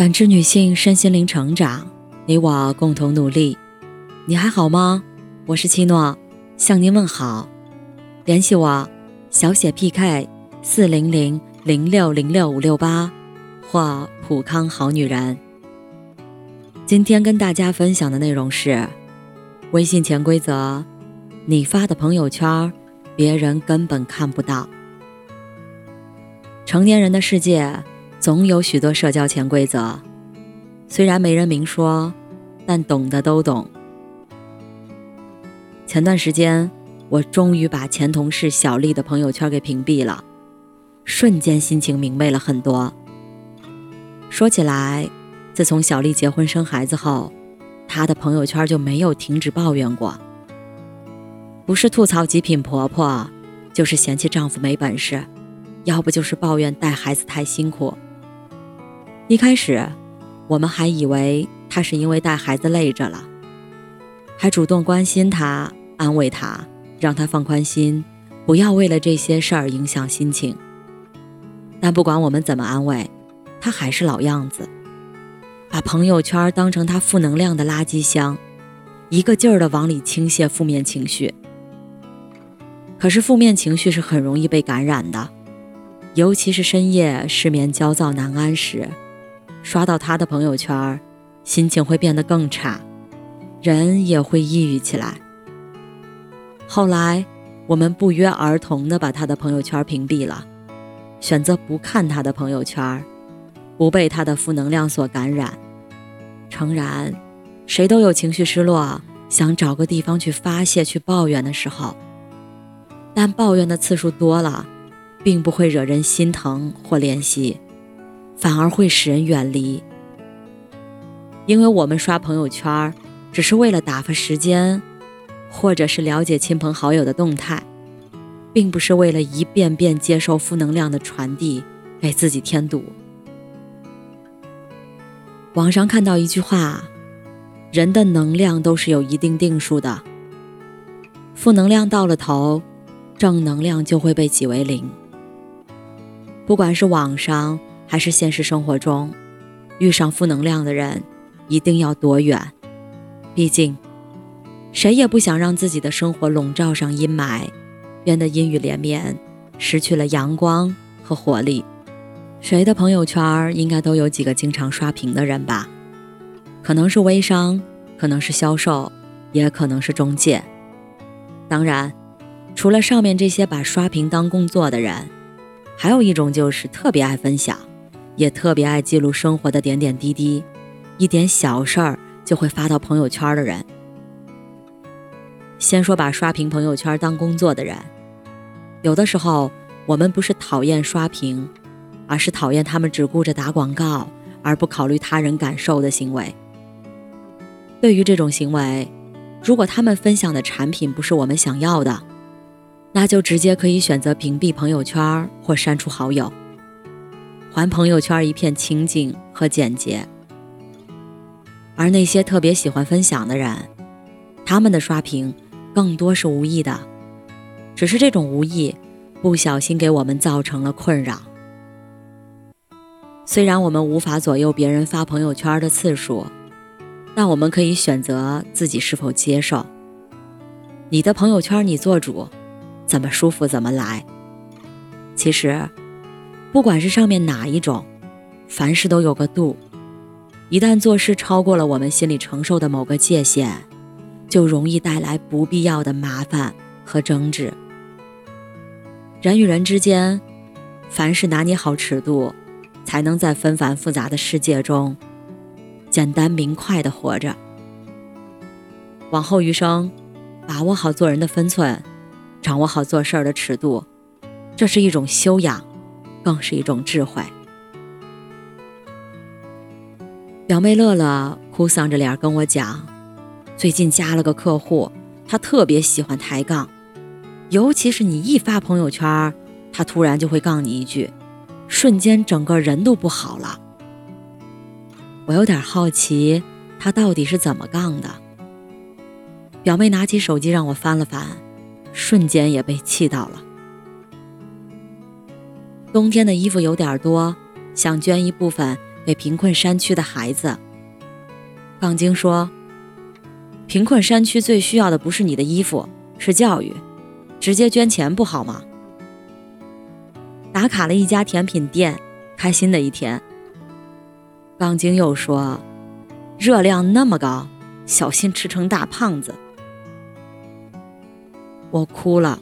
感知女性身心灵成长，你我共同努力。你还好吗？我是七诺，向您问好。联系我，小写 PK 四零零零六零六五六八，或普康好女人。今天跟大家分享的内容是微信潜规则：你发的朋友圈，别人根本看不到。成年人的世界。总有许多社交潜规则，虽然没人明说，但懂的都懂。前段时间，我终于把前同事小丽的朋友圈给屏蔽了，瞬间心情明媚了很多。说起来，自从小丽结婚生孩子后，她的朋友圈就没有停止抱怨过，不是吐槽极品婆婆，就是嫌弃丈夫没本事，要不就是抱怨带孩子太辛苦。一开始，我们还以为他是因为带孩子累着了，还主动关心他、安慰他，让他放宽心，不要为了这些事儿影响心情。但不管我们怎么安慰，他还是老样子，把朋友圈当成他负能量的垃圾箱，一个劲儿的往里倾泻负面情绪。可是负面情绪是很容易被感染的，尤其是深夜失眠、焦躁难安时。刷到他的朋友圈，心情会变得更差，人也会抑郁起来。后来，我们不约而同地把他的朋友圈屏蔽了，选择不看他的朋友圈，不被他的负能量所感染。诚然，谁都有情绪失落，想找个地方去发泄、去抱怨的时候，但抱怨的次数多了，并不会惹人心疼或怜惜。反而会使人远离，因为我们刷朋友圈只是为了打发时间，或者是了解亲朋好友的动态，并不是为了一遍遍接受负能量的传递，给自己添堵。网上看到一句话：人的能量都是有一定定数的，负能量到了头，正能量就会被挤为零。不管是网上。还是现实生活中，遇上负能量的人，一定要躲远。毕竟，谁也不想让自己的生活笼罩上阴霾，变得阴雨连绵，失去了阳光和活力。谁的朋友圈应该都有几个经常刷屏的人吧？可能是微商，可能是销售，也可能是中介。当然，除了上面这些把刷屏当工作的人，还有一种就是特别爱分享。也特别爱记录生活的点点滴滴，一点小事儿就会发到朋友圈的人。先说把刷屏朋友圈当工作的人，有的时候我们不是讨厌刷屏，而是讨厌他们只顾着打广告而不考虑他人感受的行为。对于这种行为，如果他们分享的产品不是我们想要的，那就直接可以选择屏蔽朋友圈或删除好友。还朋友圈一片清静和简洁，而那些特别喜欢分享的人，他们的刷屏更多是无意的，只是这种无意，不小心给我们造成了困扰。虽然我们无法左右别人发朋友圈的次数，但我们可以选择自己是否接受。你的朋友圈你做主，怎么舒服怎么来。其实。不管是上面哪一种，凡事都有个度。一旦做事超过了我们心里承受的某个界限，就容易带来不必要的麻烦和争执。人与人之间，凡事拿捏好尺度，才能在纷繁复杂的世界中，简单明快的活着。往后余生，把握好做人的分寸，掌握好做事儿的尺度，这是一种修养。更是一种智慧。表妹乐乐哭丧着脸跟我讲，最近加了个客户，他特别喜欢抬杠，尤其是你一发朋友圈，他突然就会杠你一句，瞬间整个人都不好了。我有点好奇，他到底是怎么杠的？表妹拿起手机让我翻了翻，瞬间也被气到了。冬天的衣服有点多，想捐一部分给贫困山区的孩子。杠精说：“贫困山区最需要的不是你的衣服，是教育，直接捐钱不好吗？”打卡了一家甜品店，开心的一天。杠精又说：“热量那么高，小心吃成大胖子。”我哭了，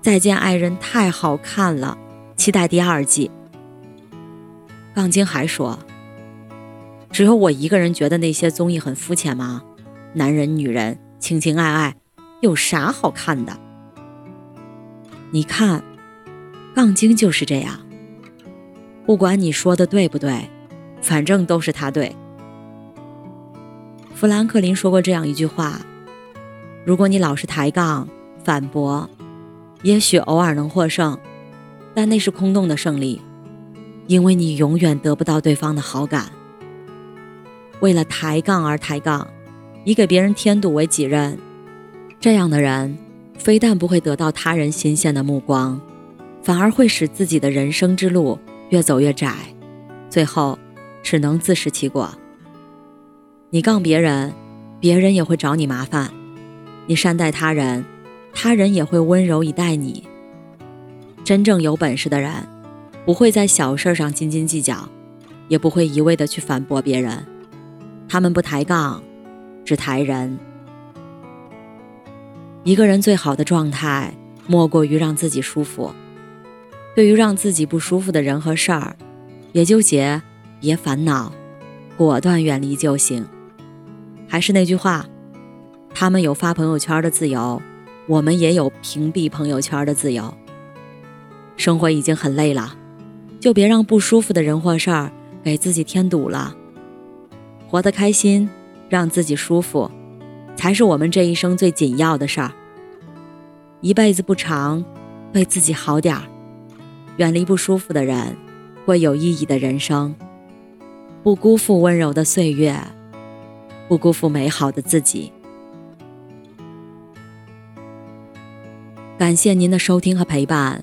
再见爱人太好看了，期待第二季。杠精还说：“只有我一个人觉得那些综艺很肤浅吗？男人女人情情爱爱，有啥好看的？”你看，杠精就是这样。不管你说的对不对，反正都是他对。富兰克林说过这样一句话：“如果你老是抬杠。”反驳，也许偶尔能获胜，但那是空洞的胜利，因为你永远得不到对方的好感。为了抬杠而抬杠，以给别人添堵为己任，这样的人非但不会得到他人新鲜的目光，反而会使自己的人生之路越走越窄，最后只能自食其果。你杠别人，别人也会找你麻烦；你善待他人。他人也会温柔以待你。真正有本事的人，不会在小事上斤斤计较，也不会一味的去反驳别人。他们不抬杠，只抬人。一个人最好的状态，莫过于让自己舒服。对于让自己不舒服的人和事儿，别纠结，别烦恼，果断远离就行。还是那句话，他们有发朋友圈的自由。我们也有屏蔽朋友圈的自由。生活已经很累了，就别让不舒服的人或事儿给自己添堵了。活得开心，让自己舒服，才是我们这一生最紧要的事儿。一辈子不长，对自己好点儿，远离不舒服的人，过有意义的人生，不辜负温柔的岁月，不辜负美好的自己。感谢您的收听和陪伴。